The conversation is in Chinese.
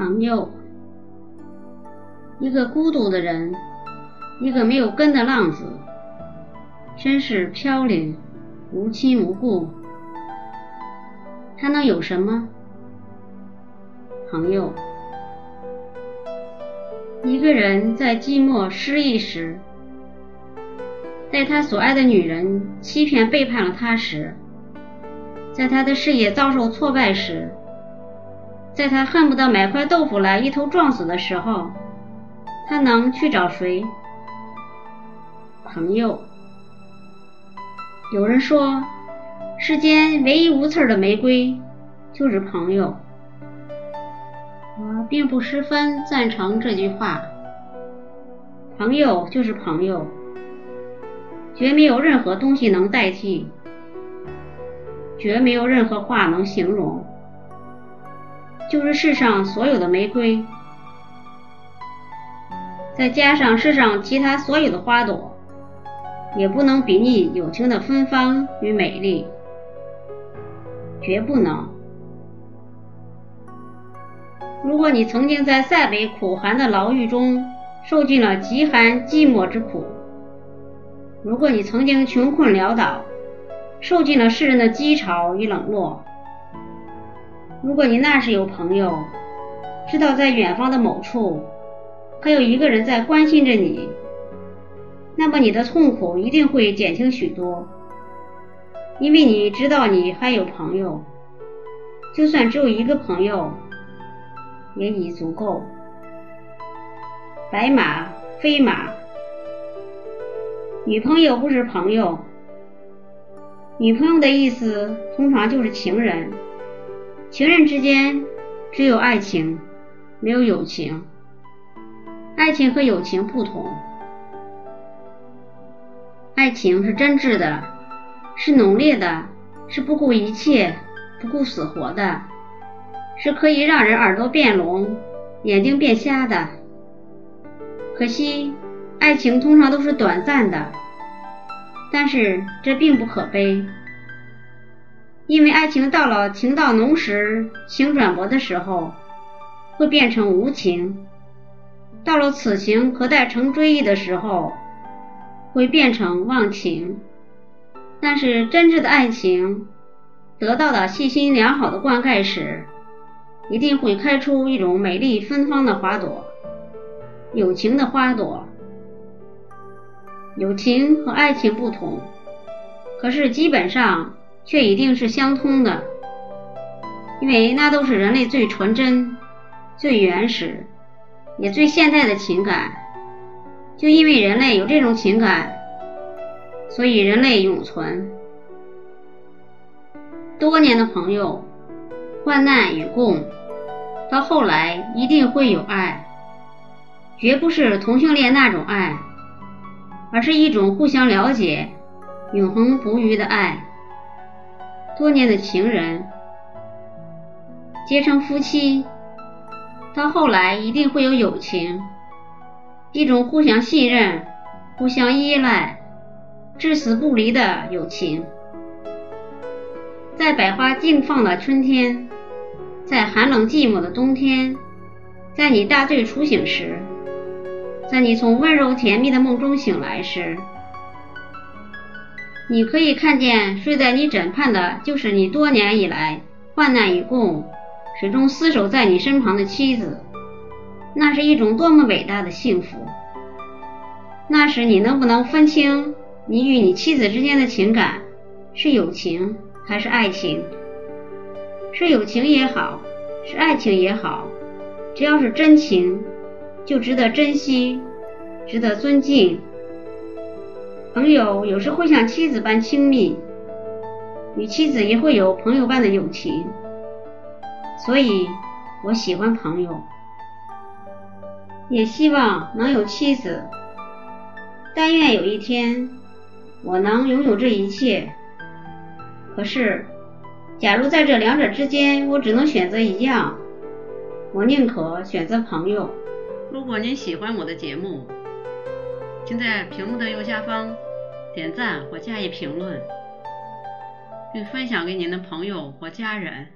朋友，一个孤独的人，一个没有根的浪子，身世飘零，无亲无故，他能有什么？朋友，一个人在寂寞失意时，在他所爱的女人欺骗背叛了他时，在他的事业遭受挫败时，在他恨不得买块豆腐来一头撞死的时候，他能去找谁？朋友。有人说，世间唯一无刺的玫瑰就是朋友。我并不十分赞成这句话。朋友就是朋友，绝没有任何东西能代替，绝没有任何话能形容。就是世上所有的玫瑰，再加上世上其他所有的花朵，也不能比拟友情的芬芳与美丽，绝不能。如果你曾经在塞北苦寒的牢狱中受尽了极寒寂寞之苦，如果你曾经穷困潦倒，受尽了世人的讥嘲与冷落，如果你那时有朋友，知道在远方的某处还有一个人在关心着你，那么你的痛苦一定会减轻许多，因为你知道你还有朋友，就算只有一个朋友。也已足够。白马非马，女朋友不是朋友。女朋友的意思通常就是情人，情人之间只有爱情，没有友情。爱情和友情不同，爱情是真挚的，是浓烈的，是不顾一切、不顾死活的。是可以让人耳朵变聋、眼睛变瞎的。可惜，爱情通常都是短暂的，但是这并不可悲，因为爱情到了情到浓时、情转薄的时候，会变成无情；到了此情可待成追忆的时候，会变成忘情。但是真挚的爱情得到了细心良好的灌溉时，一定会开出一种美丽芬芳的花朵，友情的花朵。友情和爱情不同，可是基本上却一定是相通的，因为那都是人类最纯真、最原始，也最现代的情感。就因为人类有这种情感，所以人类永存。多年的朋友，患难与共。到后来一定会有爱，绝不是同性恋那种爱，而是一种互相了解、永恒不渝的爱。多年的情人结成夫妻，到后来一定会有友情，一种互相信任、互相依赖、至死不离的友情。在百花竞放的春天。在寒冷寂寞的冬天，在你大醉初醒时，在你从温柔甜蜜的梦中醒来时，你可以看见睡在你枕畔的，就是你多年以来患难与共、始终厮守在你身旁的妻子。那是一种多么伟大的幸福！那时你能不能分清你与你妻子之间的情感是友情还是爱情？是友情也好，是爱情也好，只要是真情，就值得珍惜，值得尊敬。朋友有时会像妻子般亲密，与妻子也会有朋友般的友情，所以我喜欢朋友，也希望能有妻子。但愿有一天我能拥有这一切。可是。假如在这两者之间，我只能选择一样，我宁可选择朋友。如果您喜欢我的节目，请在屏幕的右下方点赞或加以评论，并分享给您的朋友或家人。